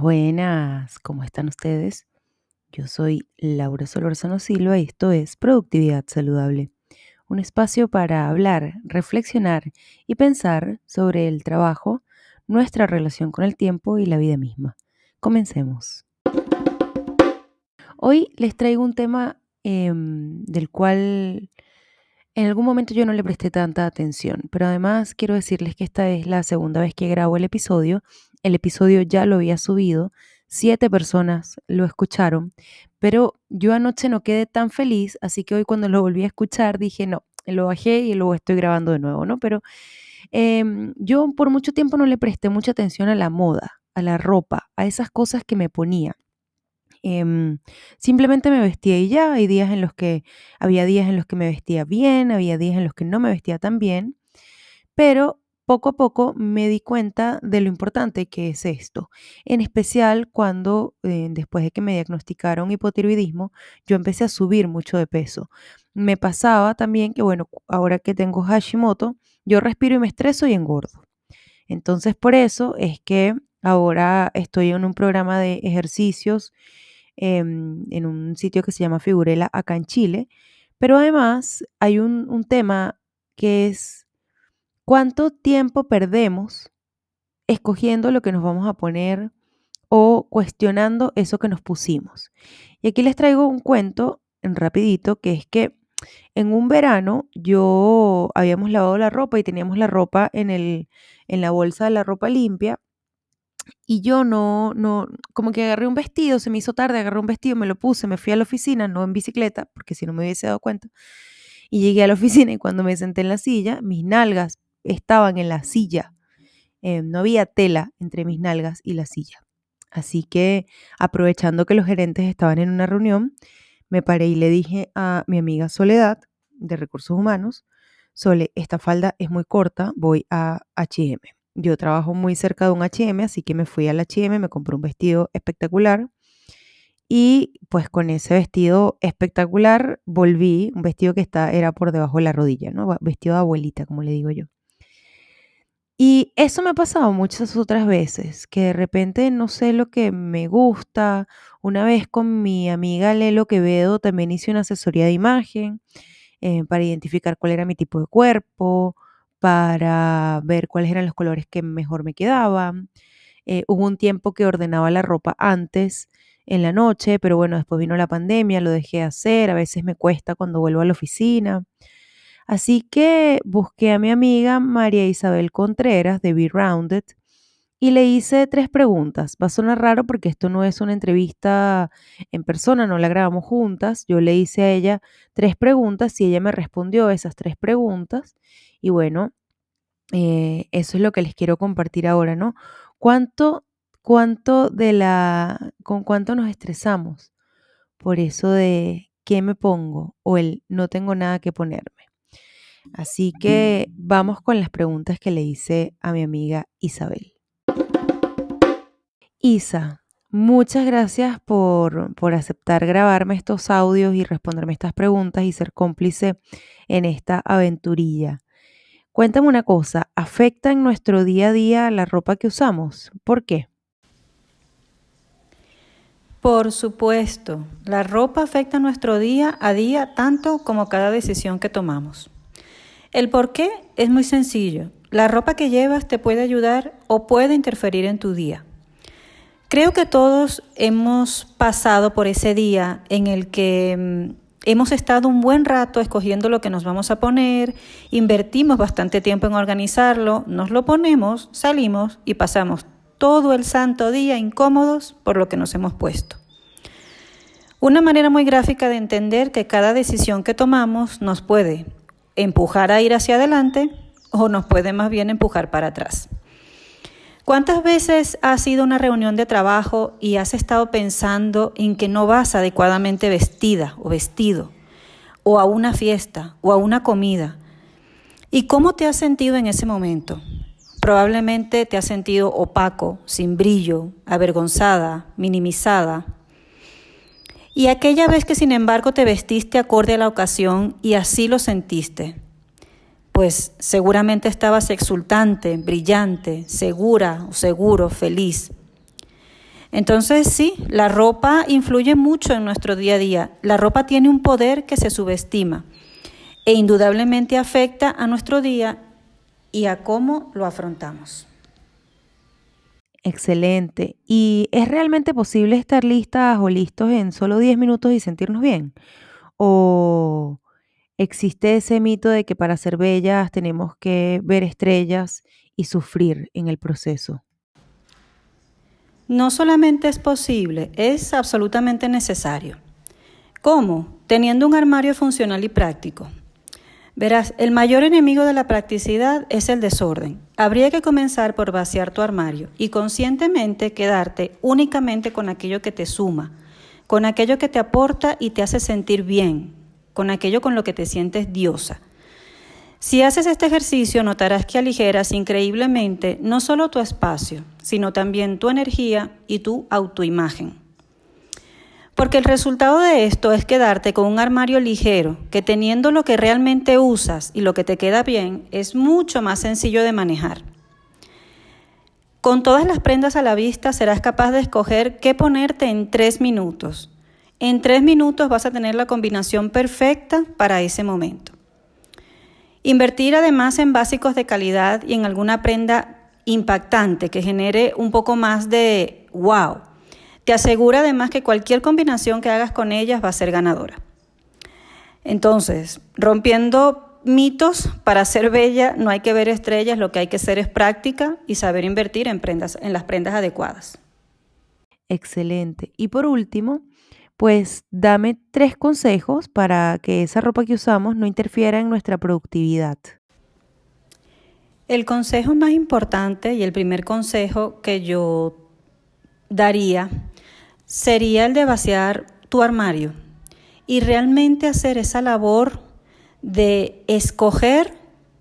Buenas, ¿cómo están ustedes? Yo soy Laura Solorzano Silva y esto es Productividad Saludable, un espacio para hablar, reflexionar y pensar sobre el trabajo, nuestra relación con el tiempo y la vida misma. Comencemos. Hoy les traigo un tema em, del cual en algún momento yo no le presté tanta atención, pero además quiero decirles que esta es la segunda vez que grabo el episodio. El episodio ya lo había subido, siete personas lo escucharon, pero yo anoche no quedé tan feliz, así que hoy cuando lo volví a escuchar dije, no, lo bajé y luego estoy grabando de nuevo, ¿no? Pero em, yo por mucho tiempo no le presté mucha atención a la moda, a la ropa, a esas cosas que me ponía. Em, simplemente me vestía y ya. Hay días en los que había días en los que me vestía bien, había días en los que no me vestía tan bien, pero poco a poco me di cuenta de lo importante que es esto, en especial cuando eh, después de que me diagnosticaron hipotiroidismo, yo empecé a subir mucho de peso. Me pasaba también que, bueno, ahora que tengo Hashimoto, yo respiro y me estreso y engordo. Entonces, por eso es que ahora estoy en un programa de ejercicios Em, en un sitio que se llama Figurela acá en Chile. Pero además hay un, un tema que es cuánto tiempo perdemos escogiendo lo que nos vamos a poner o cuestionando eso que nos pusimos. Y aquí les traigo un cuento en rapidito, que es que en un verano yo habíamos lavado la ropa y teníamos la ropa en, el, en la bolsa de la ropa limpia y yo no, no, como que agarré un vestido, se me hizo tarde, agarré un vestido, me lo puse, me fui a la oficina, no en bicicleta, porque si no me hubiese dado cuenta. Y llegué a la oficina y cuando me senté en la silla, mis nalgas estaban en la silla. Eh, no había tela entre mis nalgas y la silla. Así que aprovechando que los gerentes estaban en una reunión, me paré y le dije a mi amiga Soledad de Recursos Humanos, Sole, esta falda es muy corta, voy a HM. Yo trabajo muy cerca de un HM, así que me fui al HM, me compré un vestido espectacular y pues con ese vestido espectacular volví, un vestido que está, era por debajo de la rodilla, ¿no? Vestido de abuelita, como le digo yo. Y eso me ha pasado muchas otras veces, que de repente no sé lo que me gusta. Una vez con mi amiga Lelo Quevedo también hice una asesoría de imagen eh, para identificar cuál era mi tipo de cuerpo, para ver cuáles eran los colores que mejor me quedaban. Eh, hubo un tiempo que ordenaba la ropa antes en la noche, pero bueno, después vino la pandemia, lo dejé hacer, a veces me cuesta cuando vuelvo a la oficina. Así que busqué a mi amiga María Isabel Contreras de Be Rounded y le hice tres preguntas. Va a sonar raro porque esto no es una entrevista en persona, no la grabamos juntas. Yo le hice a ella tres preguntas y ella me respondió esas tres preguntas. Y bueno, eh, eso es lo que les quiero compartir ahora, ¿no? ¿Cuánto, cuánto de la, con cuánto nos estresamos por eso de qué me pongo o el no tengo nada que ponerme? Así que vamos con las preguntas que le hice a mi amiga Isabel. Isa, muchas gracias por, por, aceptar grabarme estos audios y responderme estas preguntas y ser cómplice en esta aventurilla. Cuéntame una cosa, ¿afecta en nuestro día a día la ropa que usamos? ¿Por qué? Por supuesto, la ropa afecta nuestro día a día tanto como cada decisión que tomamos. El por qué es muy sencillo. La ropa que llevas te puede ayudar o puede interferir en tu día. Creo que todos hemos pasado por ese día en el que mm, Hemos estado un buen rato escogiendo lo que nos vamos a poner, invertimos bastante tiempo en organizarlo, nos lo ponemos, salimos y pasamos todo el santo día incómodos por lo que nos hemos puesto. Una manera muy gráfica de entender que cada decisión que tomamos nos puede empujar a ir hacia adelante o nos puede más bien empujar para atrás. ¿Cuántas veces has ido a una reunión de trabajo y has estado pensando en que no vas adecuadamente vestida o vestido, o a una fiesta, o a una comida? ¿Y cómo te has sentido en ese momento? Probablemente te has sentido opaco, sin brillo, avergonzada, minimizada. Y aquella vez que sin embargo te vestiste acorde a la ocasión y así lo sentiste, pues seguramente estabas exultante, brillante, segura o seguro, feliz. Entonces sí, la ropa influye mucho en nuestro día a día. La ropa tiene un poder que se subestima e indudablemente afecta a nuestro día y a cómo lo afrontamos. Excelente. ¿Y es realmente posible estar listas o listos en solo 10 minutos y sentirnos bien? ¿O existe ese mito de que para ser bellas tenemos que ver estrellas y sufrir en el proceso? No solamente es posible, es absolutamente necesario. ¿Cómo? Teniendo un armario funcional y práctico. Verás, el mayor enemigo de la practicidad es el desorden. Habría que comenzar por vaciar tu armario y conscientemente quedarte únicamente con aquello que te suma, con aquello que te aporta y te hace sentir bien, con aquello con lo que te sientes diosa. Si haces este ejercicio notarás que aligeras increíblemente no solo tu espacio, sino también tu energía y tu autoimagen. Porque el resultado de esto es quedarte con un armario ligero, que teniendo lo que realmente usas y lo que te queda bien, es mucho más sencillo de manejar. Con todas las prendas a la vista serás capaz de escoger qué ponerte en tres minutos. En tres minutos vas a tener la combinación perfecta para ese momento. Invertir además en básicos de calidad y en alguna prenda impactante que genere un poco más de wow te asegura además que cualquier combinación que hagas con ellas va a ser ganadora. Entonces, rompiendo mitos, para ser bella no hay que ver estrellas, lo que hay que hacer es práctica y saber invertir en, prendas, en las prendas adecuadas. Excelente. Y por último, pues dame tres consejos para que esa ropa que usamos no interfiera en nuestra productividad. El consejo más importante y el primer consejo que yo daría sería el de vaciar tu armario y realmente hacer esa labor de escoger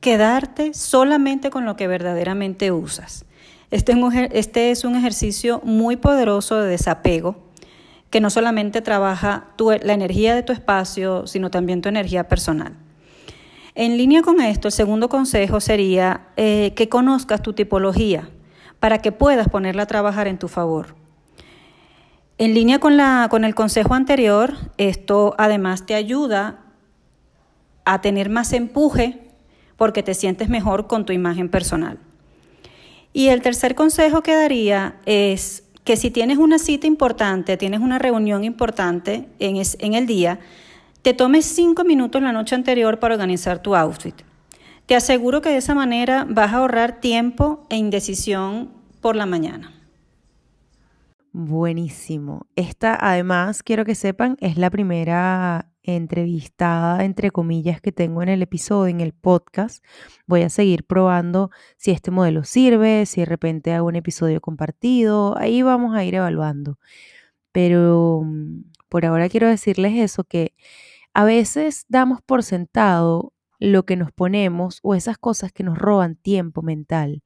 quedarte solamente con lo que verdaderamente usas. Este es, un, este es un ejercicio muy poderoso de desapego que no solamente trabaja la energía de tu espacio, sino también tu energía personal. En línea con esto, el segundo consejo sería eh, que conozcas tu tipología para que puedas ponerla a trabajar en tu favor. En línea con, la, con el consejo anterior, esto además te ayuda a tener más empuje porque te sientes mejor con tu imagen personal. Y el tercer consejo que daría es que si tienes una cita importante, tienes una reunión importante en, en el día, te tomes cinco minutos la noche anterior para organizar tu outfit. Te aseguro que de esa manera vas a ahorrar tiempo e indecisión por la mañana. Buenísimo. Esta, además, quiero que sepan, es la primera entrevistada, entre comillas, que tengo en el episodio, en el podcast. Voy a seguir probando si este modelo sirve, si de repente hago un episodio compartido. Ahí vamos a ir evaluando. Pero mm, por ahora quiero decirles eso, que a veces damos por sentado lo que nos ponemos o esas cosas que nos roban tiempo mental,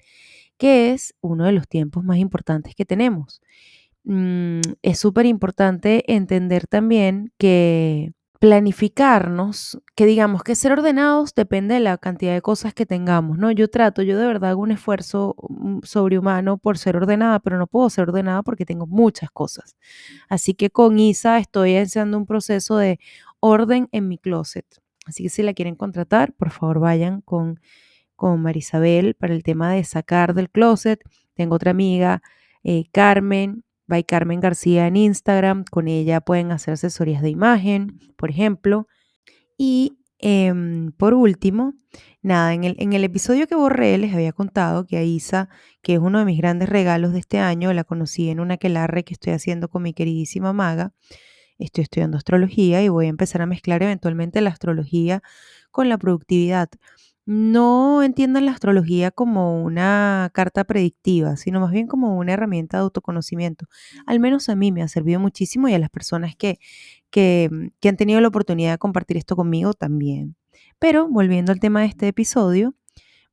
que es uno de los tiempos más importantes que tenemos. Mm, es súper importante entender también que planificarnos, que digamos que ser ordenados depende de la cantidad de cosas que tengamos, ¿no? Yo trato, yo de verdad hago un esfuerzo mm, sobrehumano por ser ordenada, pero no puedo ser ordenada porque tengo muchas cosas. Así que con Isa estoy haciendo un proceso de orden en mi closet. Así que si la quieren contratar, por favor vayan con, con Marisabel para el tema de sacar del closet. Tengo otra amiga, eh, Carmen, by Carmen García en Instagram. Con ella pueden hacer asesorías de imagen, por ejemplo. Y em, por último, nada, en el, en el episodio que borré les había contado que a Isa, que es uno de mis grandes regalos de este año, la conocí en una quelarre que estoy haciendo con mi queridísima maga. Estoy estudiando astrología y voy a empezar a mezclar eventualmente la astrología con la productividad no entiendan la astrología como una carta predictiva, sino más bien como una herramienta de autoconocimiento. Al menos a mí me ha servido muchísimo y a las personas que, que, han tenido la oportunidad de compartir esto conmigo también. Pero volviendo al tema de este episodio,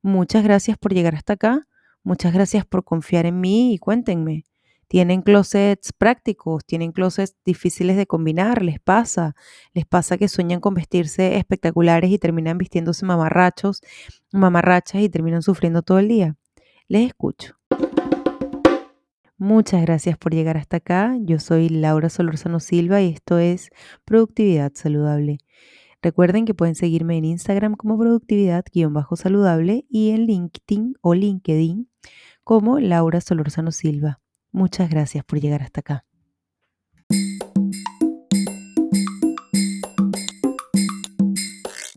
muchas gracias por llegar hasta acá, muchas gracias por confiar en mí y cuéntenme. Tienen closets prácticos, tienen closets difíciles de combinar, les pasa, les pasa que sueñan con vestirse espectaculares y terminan vistiéndose mamarrachos, mamarrachas y terminan sufriendo todo el día. Les escucho. Muchas gracias por llegar hasta acá. Yo soy Laura Solorzano Silva y esto es Productividad Saludable. Recuerden que pueden seguirme en Instagram como productividad-saludable y en LinkedIn o LinkedIn como Laura Solorzano Silva. Muchas gracias por llegar hasta acá.